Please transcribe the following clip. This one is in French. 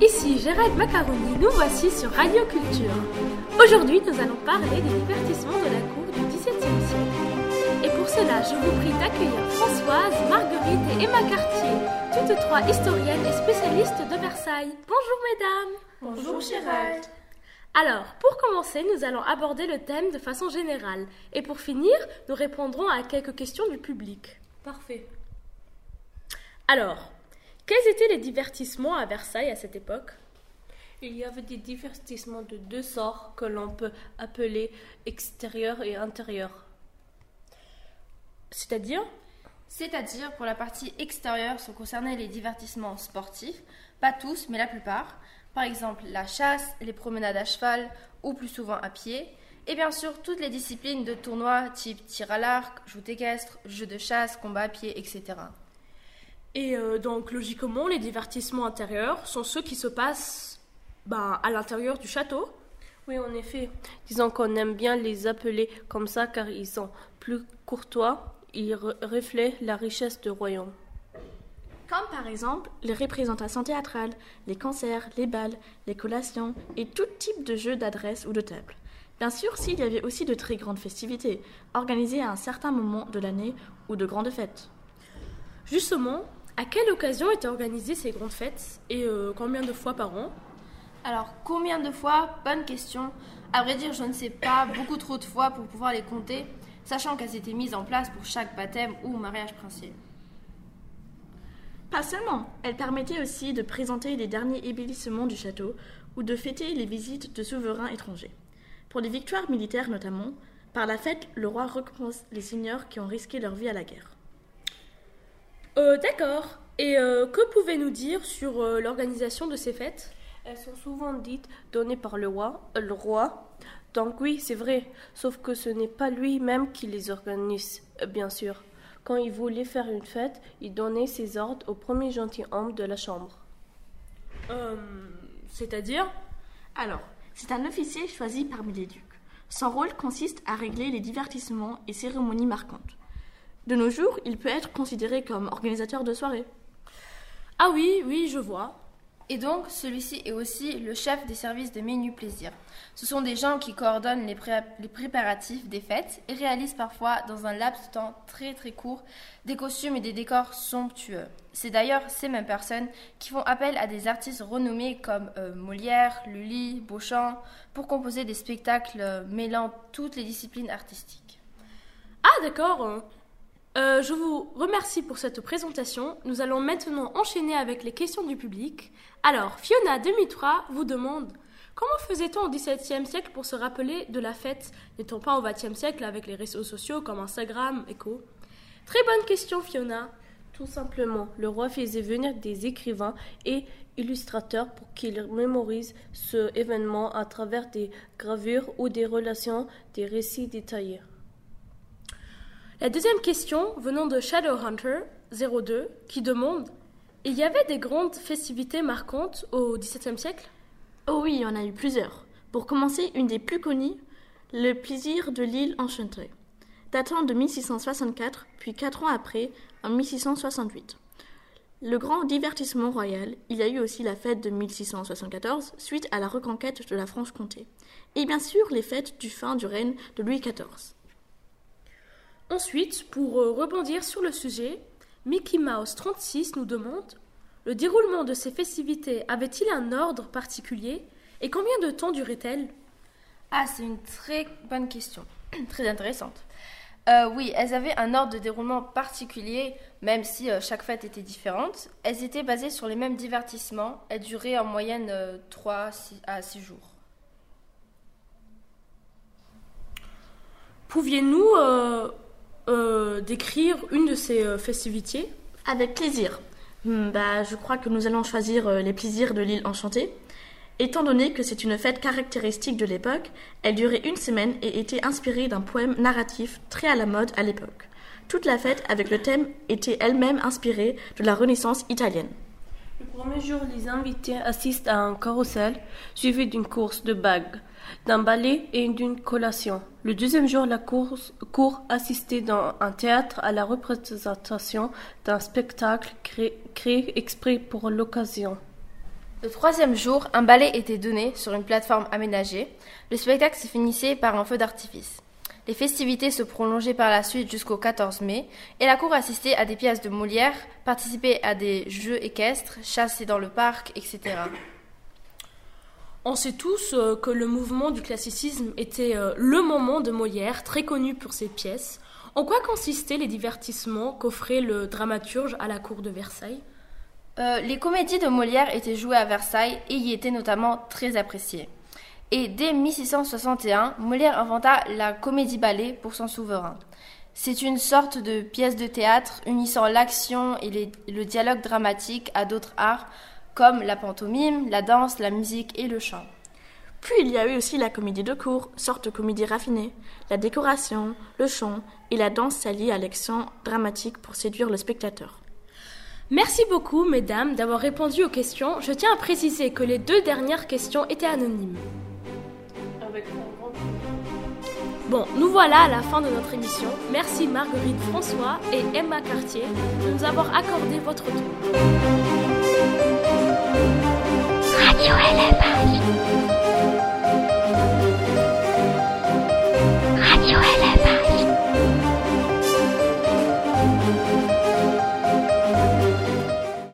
ici Gérald Macaroni, nous voici sur Radio Culture. Aujourd'hui, nous allons parler des divertissements de la cour du XVIIe siècle. Et pour cela, je vous prie d'accueillir Françoise, Marguerite et Emma Cartier, toutes trois historiennes et spécialistes de Versailles. Bonjour mesdames Bonjour Gérald Alors, pour commencer, nous allons aborder le thème de façon générale. Et pour finir, nous répondrons à quelques questions du public. Parfait. Alors, quels étaient les divertissements à Versailles à cette époque? Il y avait des divertissements de deux sorts que l'on peut appeler extérieur et intérieur. C'est-à-dire? C'est-à-dire, pour la partie extérieure sont concernés les divertissements sportifs, pas tous, mais la plupart. Par exemple, la chasse, les promenades à cheval ou plus souvent à pied. Et bien sûr, toutes les disciplines de tournois type tir à l'arc, joute équestre, jeu de chasse, combat à pied, etc. Et euh, donc, logiquement, les divertissements intérieurs sont ceux qui se passent ben, à l'intérieur du château. Oui, en effet. Disons qu'on aime bien les appeler comme ça car ils sont plus courtois, ils reflètent la richesse du royaume. Comme par exemple les représentations théâtrales, les concerts, les bals, les collations et tout type de jeux d'adresse ou de table. Bien sûr, s'il y avait aussi de très grandes festivités, organisées à un certain moment de l'année ou de grandes fêtes. Justement, à quelle occasion étaient organisées ces grandes fêtes et euh, combien de fois par an? Alors, combien de fois? Bonne question. À vrai dire, je ne sais pas beaucoup trop de fois pour pouvoir les compter, sachant qu'elles étaient mises en place pour chaque baptême ou mariage princier. Pas seulement, elles permettaient aussi de présenter les derniers ébellissements du château ou de fêter les visites de souverains étrangers. Pour les victoires militaires notamment, par la fête, le roi récompense les seigneurs qui ont risqué leur vie à la guerre. Euh, D'accord. Et euh, que pouvez-nous dire sur euh, l'organisation de ces fêtes? Elles sont souvent dites données par le roi, euh, le roi. Donc oui, c'est vrai. Sauf que ce n'est pas lui-même qui les organise, bien sûr. Quand il voulait faire une fête, il donnait ses ordres au premier gentilhomme de la chambre. Euh, C'est-à-dire? Alors, c'est un officier choisi parmi les ducs. Son rôle consiste à régler les divertissements et cérémonies marquantes. De nos jours, il peut être considéré comme organisateur de soirée. Ah oui, oui, je vois. Et donc, celui-ci est aussi le chef des services de menu plaisir. Ce sont des gens qui coordonnent les, pré- les préparatifs des fêtes et réalisent parfois, dans un laps de temps très très court, des costumes et des décors somptueux. C'est d'ailleurs ces mêmes personnes qui font appel à des artistes renommés comme euh, Molière, Lully, Beauchamp, pour composer des spectacles euh, mêlant toutes les disciplines artistiques. Ah d'accord. Euh, je vous remercie pour cette présentation. Nous allons maintenant enchaîner avec les questions du public. Alors, Fiona 2003 vous demande Comment faisait-on au XVIIe siècle pour se rappeler de la fête N'étant pas au XXe siècle avec les réseaux sociaux comme Instagram, Echo? Très bonne question, Fiona. Tout simplement, le roi faisait venir des écrivains et illustrateurs pour qu'ils mémorisent ce événement à travers des gravures ou des relations, des récits détaillés. La deuxième question venant de Shadowhunter 02 qui demande Il y avait des grandes festivités marquantes au XVIIe siècle? Oh oui, il y en a eu plusieurs. Pour commencer, une des plus connues, le plaisir de l'île enchantée, datant de 1664, puis quatre ans après, en 1668. Le grand divertissement royal, il y a eu aussi la fête de 1674, suite à la reconquête de la Franche-Comté. Et bien sûr, les fêtes du fin du règne de Louis XIV. Ensuite, pour euh, rebondir sur le sujet, Mickey Mouse 36 nous demande Le déroulement de ces festivités avait-il un ordre particulier et combien de temps durait-elle? Ah, c'est une très bonne question, très intéressante. Euh, oui, elles avaient un ordre de déroulement particulier, même si euh, chaque fête était différente. Elles étaient basées sur les mêmes divertissements. Elles duraient en moyenne euh, 3 à 6 jours. Pouviez-nous euh, décrire une de ces euh, festivités Avec plaisir. Hmm, bah, je crois que nous allons choisir euh, les plaisirs de l'île enchantée. Étant donné que c'est une fête caractéristique de l'époque, elle durait une semaine et était inspirée d'un poème narratif très à la mode à l'époque. Toute la fête avec le thème était elle-même inspirée de la Renaissance italienne. Le premier jour, les invités assistent à un carrousel suivi d'une course de bagues, d'un ballet et d'une collation. Le deuxième jour, la course, cour assistait dans un théâtre à la représentation d'un spectacle créé, créé exprès pour l'occasion. Le troisième jour, un ballet était donné sur une plateforme aménagée. Le spectacle se finissait par un feu d'artifice. Les festivités se prolongeaient par la suite jusqu'au 14 mai, et la cour assistait à des pièces de Molière, participait à des jeux équestres, chassait dans le parc, etc. On sait tous euh, que le mouvement du classicisme était euh, le moment de Molière, très connu pour ses pièces. En quoi consistaient les divertissements qu'offrait le dramaturge à la cour de Versailles? Euh, les comédies de Molière étaient jouées à Versailles et y étaient notamment très appréciées. Et dès 1661, Molière inventa la comédie-ballet pour son souverain. C'est une sorte de pièce de théâtre unissant l'action et les- le dialogue dramatique à d'autres arts comme la pantomime, la danse, la musique et le chant. Puis il y a eu aussi la comédie de cour, sorte de comédie raffinée. La décoration, le chant et la danse s'allient à l'action dramatique pour séduire le spectateur. Merci beaucoup, mesdames, d'avoir répondu aux questions. Je tiens à préciser que les deux dernières questions étaient anonymes. Bon, nous voilà à la fin de notre émission. Merci Marguerite François et Emma Cartier de nous avoir accordé votre temps. Radio.